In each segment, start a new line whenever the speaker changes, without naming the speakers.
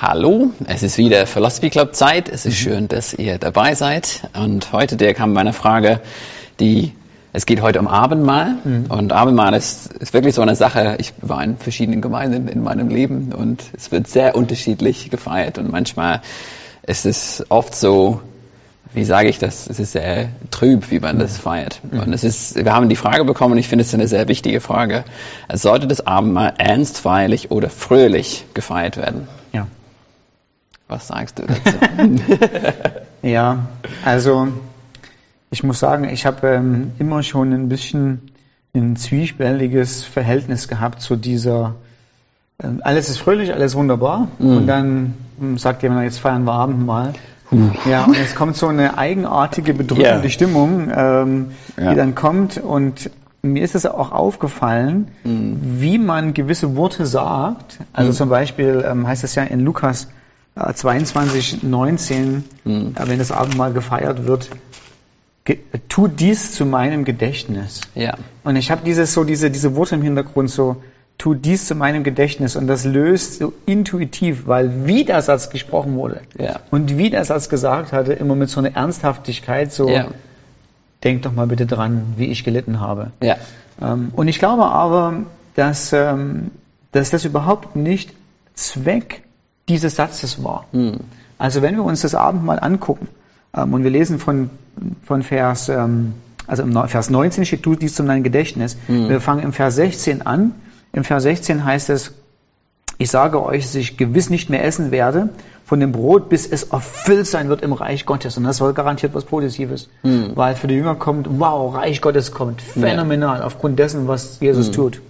Hallo, es ist wieder Philosophy Club Zeit. Es ist schön, dass ihr dabei seid. Und heute der kam meine Frage, die es geht heute um Abendmahl. Mhm. Und Abendmahl ist, ist wirklich so eine Sache. Ich war in verschiedenen Gemeinden in meinem Leben und es wird sehr unterschiedlich gefeiert. Und manchmal ist es oft so, wie sage ich das? Es ist sehr trüb, wie man das feiert. Mhm. Und es ist, wir haben die Frage bekommen, und ich finde es eine sehr wichtige Frage. Sollte das Abendmahl ernst, feierlich oder fröhlich gefeiert werden? Was sagst du dazu?
ja, also ich muss sagen, ich habe ähm, immer schon ein bisschen ein zwiespältiges Verhältnis gehabt zu dieser äh, alles ist fröhlich, alles wunderbar mm. und dann hm, sagt jemand, jetzt feiern wir Abendmahl. Uh. Ja, und es kommt so eine eigenartige, bedrückende yeah. Stimmung, ähm, ja. die dann kommt und mir ist es auch aufgefallen, mm. wie man gewisse Worte sagt. Also mm. zum Beispiel ähm, heißt es ja in Lukas 22, 19, mhm. wenn das Abendmahl gefeiert wird, tu dies zu meinem Gedächtnis.
Ja.
Und ich habe dieses so diese diese Worte im Hintergrund so tu dies zu meinem Gedächtnis und das löst so intuitiv, weil wie der Satz gesprochen wurde
ja.
und wie der Satz gesagt hatte, immer mit so einer Ernsthaftigkeit so ja. denk doch mal bitte dran, wie ich gelitten habe.
Ja.
Ähm, und ich glaube aber, dass ähm, dass das überhaupt nicht Zweck dieses Satzes war. Mhm. Also wenn wir uns das Abendmahl angucken ähm, und wir lesen von, von Vers, ähm, also im Vers 19 steht, tu dies zu deinem Gedächtnis. Mhm. Wir fangen im Vers 16 an. Im Vers 16 heißt es, ich sage euch, dass ich gewiss nicht mehr essen werde von dem Brot, bis es erfüllt sein wird im Reich Gottes. Und das soll garantiert was Positives. Mhm. Weil für die Jünger kommt, wow, Reich Gottes kommt. Phänomenal, ja. aufgrund dessen, was Jesus mhm. tut.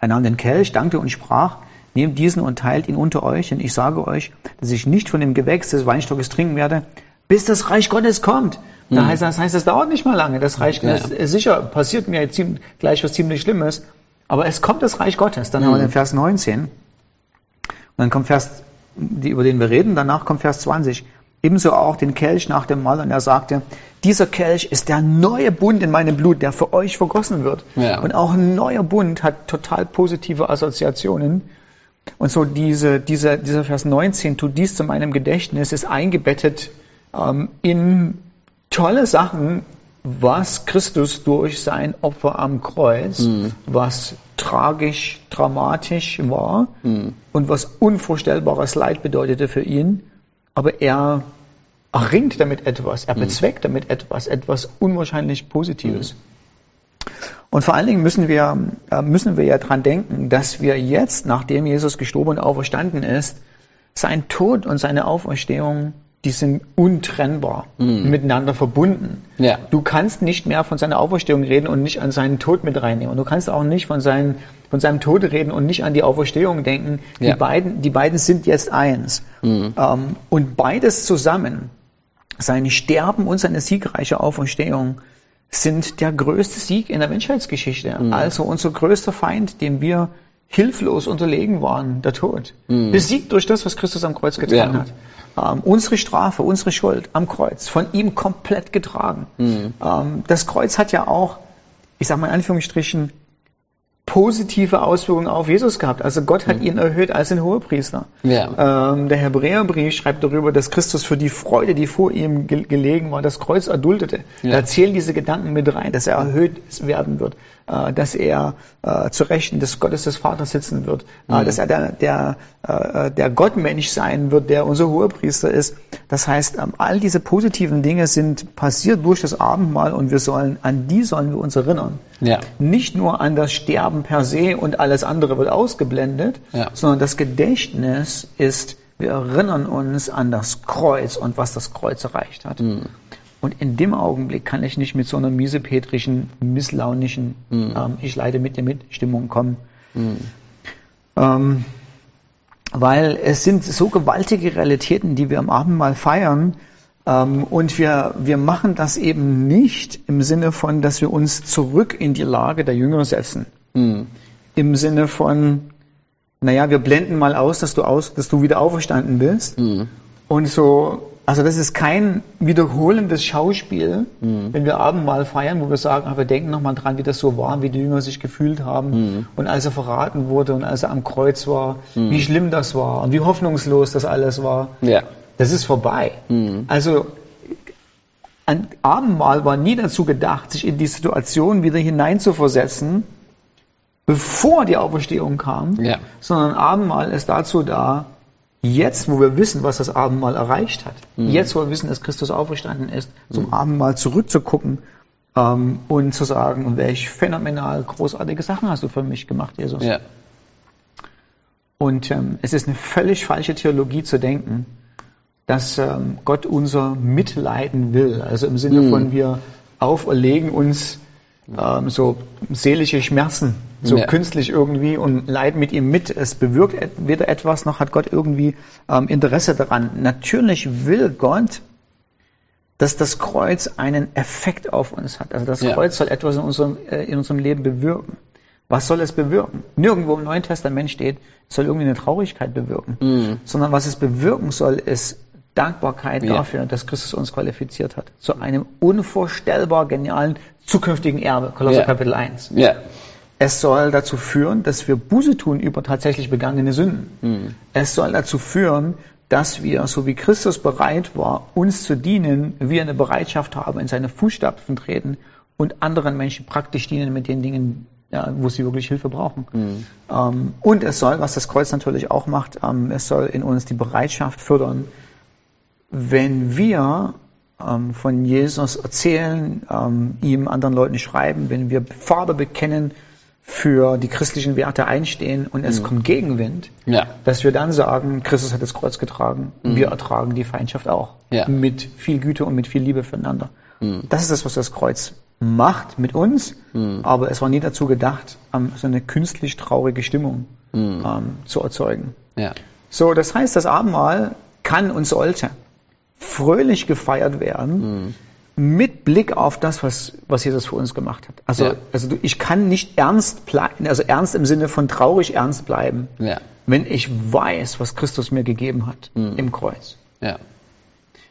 Er nahm den Kelch, dankte und sprach, Nehmt diesen und teilt ihn unter euch, denn ich sage euch, dass ich nicht von dem Gewächs des Weinstockes trinken werde, bis das Reich Gottes kommt. Da mhm. heißt, das heißt, es dauert nicht mal lange. Das Reich Gottes, ja. sicher, passiert mir jetzt gleich was ziemlich Schlimmes, aber es kommt das Reich Gottes. Dann mhm. haben wir hm. den Vers 19. Und dann kommt Vers, die, über den wir reden, danach kommt Vers 20. Ebenso auch den Kelch nach dem Mahl und er sagte, dieser Kelch ist der neue Bund in meinem Blut, der für euch vergossen wird. Ja. Und auch ein neuer Bund hat total positive Assoziationen und so diese, diese, dieser Vers 19, tu dies zu meinem Gedächtnis, ist eingebettet ähm, in tolle Sachen, was Christus durch sein Opfer am Kreuz, mhm. was tragisch, dramatisch war mhm. und was unvorstellbares Leid bedeutete für ihn. Aber er erringt damit etwas, er mhm. bezweckt damit etwas, etwas unwahrscheinlich Positives. Mhm. Und vor allen Dingen müssen wir, äh, müssen wir ja dran denken, dass wir jetzt, nachdem Jesus gestorben und auferstanden ist, sein Tod und seine Auferstehung, die sind untrennbar mm. miteinander verbunden.
Ja.
Du kannst nicht mehr von seiner Auferstehung reden und nicht an seinen Tod mit reinnehmen. Und du kannst auch nicht von, seinen, von seinem Tod reden und nicht an die Auferstehung denken. Ja. Die, beiden, die beiden sind jetzt eins. Mm. Ähm, und beides zusammen, sein Sterben und seine siegreiche Auferstehung, sind der größte Sieg in der Menschheitsgeschichte. Mhm. Also unser größter Feind, dem wir hilflos unterlegen waren, der Tod. Mhm. Besiegt durch das, was Christus am Kreuz getan ja. hat. Ähm, unsere Strafe, unsere Schuld am Kreuz, von ihm komplett getragen. Mhm. Ähm, das Kreuz hat ja auch, ich sage mal in Anführungsstrichen, positive Auswirkungen auf Jesus gehabt. Also Gott hat mhm. ihn erhöht als den Hohepriester.
Ja.
Ähm, der Hebräerbrief schreibt darüber, dass Christus für die Freude, die vor ihm ge gelegen war, das Kreuz erduldete. Ja. Da zählen diese Gedanken mit rein, dass er erhöht werden wird, äh, dass er äh, zu Rechten des Gottes des Vaters sitzen wird, äh, mhm. dass er der, der, äh, der Gottmensch sein wird, der unser Hohepriester ist. Das heißt, ähm, all diese positiven Dinge sind passiert durch das Abendmahl und wir sollen, an die sollen wir uns erinnern.
Ja.
Nicht nur an das Sterben per se und alles andere wird ausgeblendet,
ja.
sondern das Gedächtnis ist, wir erinnern uns an das Kreuz und was das Kreuz erreicht hat. Mhm. Und in dem Augenblick kann ich nicht mit so einer miesepetrischen, misslaunischen, mhm. ähm, ich leide mit dir mit Stimmung kommen. Mhm. Ähm, weil es sind so gewaltige Realitäten, die wir am Abendmahl feiern. Ähm, und wir, wir machen das eben nicht im Sinne von, dass wir uns zurück in die Lage der Jünger setzen. Mhm. Im Sinne von, naja, wir blenden mal aus, dass du aus, dass du wieder auferstanden bist. Mhm. Und so also das ist kein wiederholendes Schauspiel,
Mhm.
wenn wir Abendmahl feiern, wo wir sagen, wir denken nochmal dran, wie das so war, wie die Jünger sich gefühlt haben
Mhm.
und als er verraten wurde und als er am Kreuz war, wie schlimm das war und wie hoffnungslos das alles war.
Ja.
Das ist vorbei.
Mhm.
Also ein Abendmahl war nie dazu gedacht, sich in die Situation wieder hineinzuversetzen, bevor die Auferstehung kam,
Ja.
sondern Abendmahl ist dazu da, jetzt, wo wir wissen, was das Abendmahl erreicht hat, jetzt, wo wir wissen, dass Christus auferstanden ist, zum Abendmahl zurückzugucken ähm, und zu sagen, welch phänomenal großartige Sachen hast du für mich gemacht, Jesus.
Ja.
Und ähm, es ist eine völlig falsche Theologie zu denken, dass ähm, Gott unser Mitleiden will. Also im Sinne von wir auferlegen uns ähm, so seelische Schmerzen, so
Ja.
künstlich irgendwie und leiden mit ihm mit. Es bewirkt weder etwas, noch hat Gott irgendwie ähm, Interesse daran. Natürlich will Gott, dass das Kreuz einen Effekt auf uns hat. Also das
Ja.
Kreuz soll etwas in unserem, äh, in unserem Leben bewirken. Was soll es bewirken? Nirgendwo im Neuen Testament steht, es soll irgendwie eine Traurigkeit bewirken.
Mhm.
Sondern was es bewirken soll, ist Dankbarkeit
Ja.
dafür, dass Christus uns qualifiziert hat. Zu einem unvorstellbar genialen zukünftigen Erbe. Kolosser
Ja.
Kapitel 1.
Ja.
Es soll dazu führen, dass wir Buße tun über tatsächlich begangene Sünden.
Mhm.
Es soll dazu führen, dass wir, so wie Christus bereit war, uns zu dienen, wir eine Bereitschaft haben, in seine Fußstapfen treten und anderen Menschen praktisch dienen mit den Dingen, ja, wo sie wirklich Hilfe brauchen. Ähm, und es soll, was das Kreuz natürlich auch macht, ähm, es soll in uns die Bereitschaft fördern, wenn wir ähm, von Jesus erzählen, ähm, ihm anderen Leuten schreiben, wenn wir Farbe bekennen, für die christlichen Werte einstehen und es kommt Gegenwind,
Ja.
dass wir dann sagen, Christus hat das Kreuz getragen, wir ertragen die Feindschaft auch.
Ja.
Mit viel Güte und mit viel Liebe füreinander. Das ist das, was das Kreuz macht mit uns, aber es war nie dazu gedacht, ähm, so eine künstlich traurige Stimmung ähm, zu erzeugen.
Ja.
So, das heißt, das Abendmahl kann und sollte fröhlich gefeiert werden, mit Blick auf das, was, was Jesus für uns gemacht hat. Also,
Ja.
also du- ich kann nicht ernst bleiben, also ernst im Sinne von traurig ernst bleiben,
Ja.
wenn ich weiß, was Christus mir gegeben hat im Kreuz.
Ja.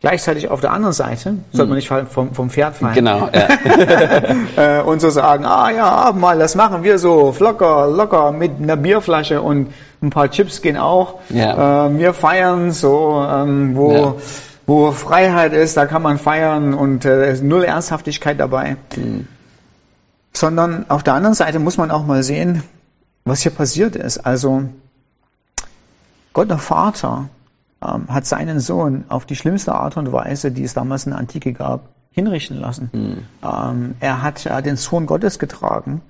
Gleichzeitig auf der anderen Seite sollte man nicht vom, vom Pferd fallen
Genau. Ja.
äh, und so sagen, ah ja, Abendmahl, das machen wir so locker, locker mit einer Bierflasche und ein paar Chips gehen auch.
Ja.
Äh, wir feiern so, ähm, wo. Wo Freiheit ist, da kann man feiern und äh, es ist null Ernsthaftigkeit dabei. Sondern auf der anderen Seite muss man auch mal sehen, was hier passiert ist. Also Gott der Vater ähm, hat seinen Sohn auf die schlimmste Art und Weise, die es damals in der Antike gab, hinrichten lassen. Ähm, er hat äh, den Sohn Gottes getragen.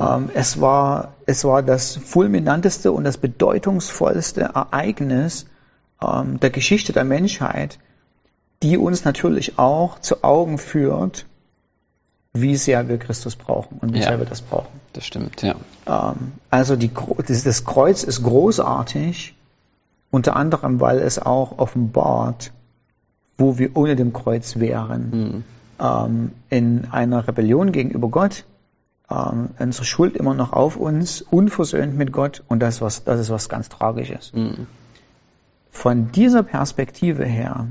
Ähm, es, war, es war das fulminanteste und das bedeutungsvollste Ereignis ähm, der Geschichte der Menschheit, die uns natürlich auch zu Augen führt, wie sehr wir Christus brauchen und wie
Ja.
sehr wir das brauchen.
Das stimmt, ja.
Ähm, also die, das, Kreuz ist großartig, unter anderem, weil es auch offenbart, wo wir ohne dem Kreuz wären. Ähm, in einer Rebellion gegenüber Gott, ähm, unsere Schuld immer noch auf uns, unversöhnt mit Gott und das, was, das ist was ganz Tragisches. Von dieser Perspektive her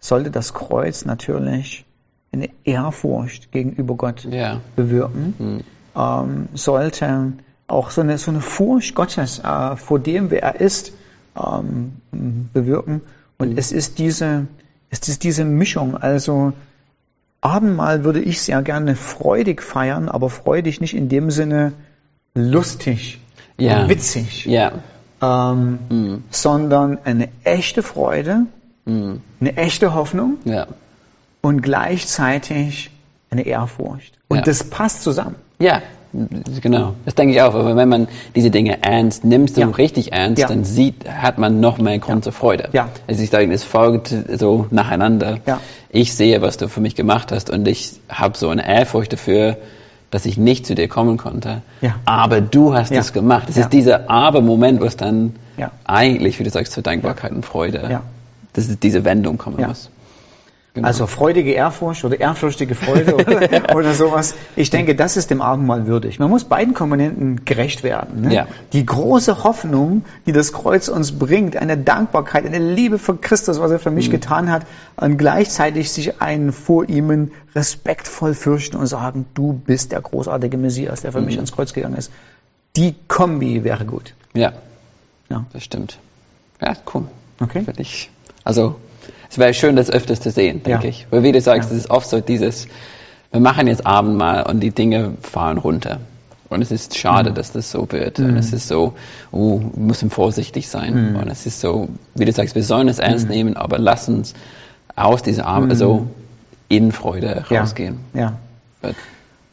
sollte das Kreuz natürlich eine Ehrfurcht gegenüber Gott
Ja.
bewirken, ähm, sollte auch so eine, so eine Furcht Gottes äh, vor dem, wer er ist, ähm, bewirken. Und es ist diese, es ist diese Mischung. Also Abendmahl würde ich sehr gerne freudig feiern, aber freudig nicht in dem Sinne lustig,
Ja.
witzig,
Ja.
ähm, sondern eine echte Freude, eine echte Hoffnung
Ja.
und gleichzeitig eine Ehrfurcht. Und
Ja.
das passt zusammen.
Ja, genau. Das denke ich auch. Aber wenn man diese Dinge ernst nimmt, so
Ja.
richtig ernst, dann sieht, hat man noch mehr Grund zur Freude.
Ja.
Also ich sage, es folgt so nacheinander.
Ja.
Ich sehe, was du für mich gemacht hast und ich habe so eine Ehrfurcht dafür, dass ich nicht zu dir kommen konnte.
Ja.
Aber du hast es gemacht. Es ist dieser Aber-Moment, was dann
Ja.
eigentlich, wie du sagst, zur Dankbarkeit und Freude, Dass es diese Wendung kommen
Ja.
muss.
Genau. Also freudige Ehrfurcht oder ehrfürchtige Freude oder, oder, sowas. Ich denke, das ist dem Abendmahl würdig. Man muss beiden Komponenten gerecht werden. Ne? Ja. Die große Hoffnung, die das Kreuz uns bringt, eine Dankbarkeit, eine Liebe für Christus, was er für mich mhm. getan hat, und gleichzeitig sich einen vor ihm respektvoll fürchten und sagen, du bist der großartige Messias, der für mhm. mich ans Kreuz gegangen ist. Die Kombi wäre gut.
Ja, ja. das stimmt. Ja, cool. Okay. Ich, also es wäre schön, das öfters zu sehen, denke ja. ich. Weil wie du sagst, ja. es ist oft so dieses, wir machen jetzt Abendmahl und die Dinge fahren runter. Und es ist schade, mhm. dass das so wird. Mhm. Und es ist so, oh, wir müssen vorsichtig sein. Mhm. Und es ist so, wie du sagst, wir sollen es ernst mhm. nehmen, aber lass uns aus dieser Abend, also in Freude rausgehen.
Ja. ja.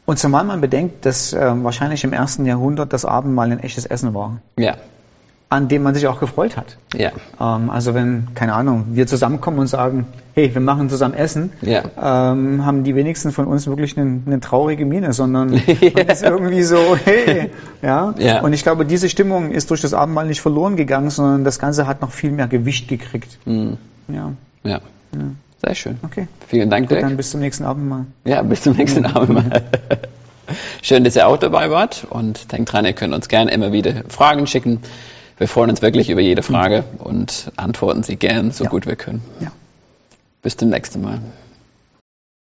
Und zumal man bedenkt, dass äh, wahrscheinlich im ersten Jahrhundert das Abendmahl ein echtes Essen war. Ja an dem man sich auch gefreut hat. Ja. Ähm, also wenn, keine Ahnung, wir zusammenkommen und sagen, hey, wir machen zusammen Essen, ja. ähm, haben die wenigsten von uns wirklich eine, eine traurige Miene, sondern ja. ist irgendwie so, hey, ja? ja. Und ich glaube, diese Stimmung ist durch das Abendmahl nicht verloren gegangen, sondern das Ganze hat noch viel mehr Gewicht gekriegt. Mhm.
Ja. ja. Sehr schön. Okay. Vielen Dank,
Gut, Dann bis zum nächsten Abendmahl.
Ja, bis zum nächsten Abendmahl. Schön, dass ihr auch dabei wart und denkt dran, ihr könnt uns gerne immer wieder Fragen schicken. Wir freuen uns wirklich über jede Frage und antworten sie gern, so ja. gut wir können. Ja. Bis zum nächsten Mal.